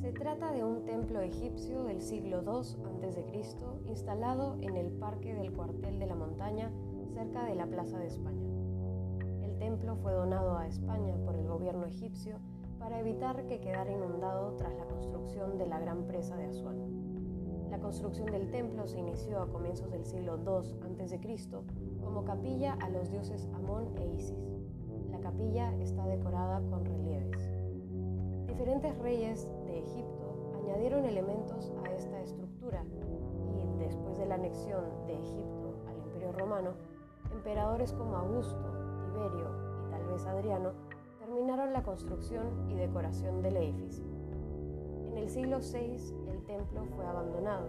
Se trata de un templo egipcio del siglo II a.C., instalado en el Parque del Cuartel de la Montaña, cerca de la Plaza de España. El templo fue donado a España por el gobierno egipcio para evitar que quedara inundado tras la construcción de la gran presa de Asuán. Construcción del templo se inició a comienzos del siglo II a.C. como capilla a los dioses Amón e Isis. La capilla está decorada con relieves. Diferentes reyes de Egipto añadieron elementos a esta estructura y después de la anexión de Egipto al Imperio Romano, emperadores como Augusto, Tiberio y tal vez Adriano terminaron la construcción y decoración del edificio. En el siglo VI el templo fue abandonado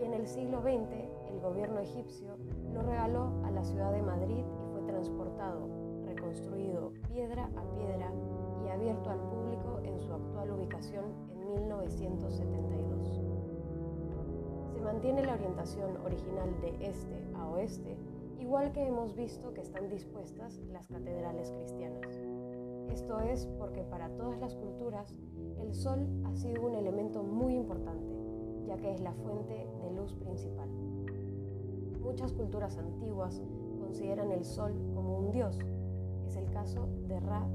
y en el siglo XX el gobierno egipcio lo regaló a la ciudad de Madrid y fue transportado, reconstruido piedra a piedra y abierto al público en su actual ubicación en 1972. Se mantiene la orientación original de este a oeste, igual que hemos visto que están dispuestas las catedrales cristianas. Esto es porque para todas las culturas el sol ha sido un elemento muy importante, ya que es la fuente de luz principal. Muchas culturas antiguas consideran el sol como un dios. Es el caso de Ra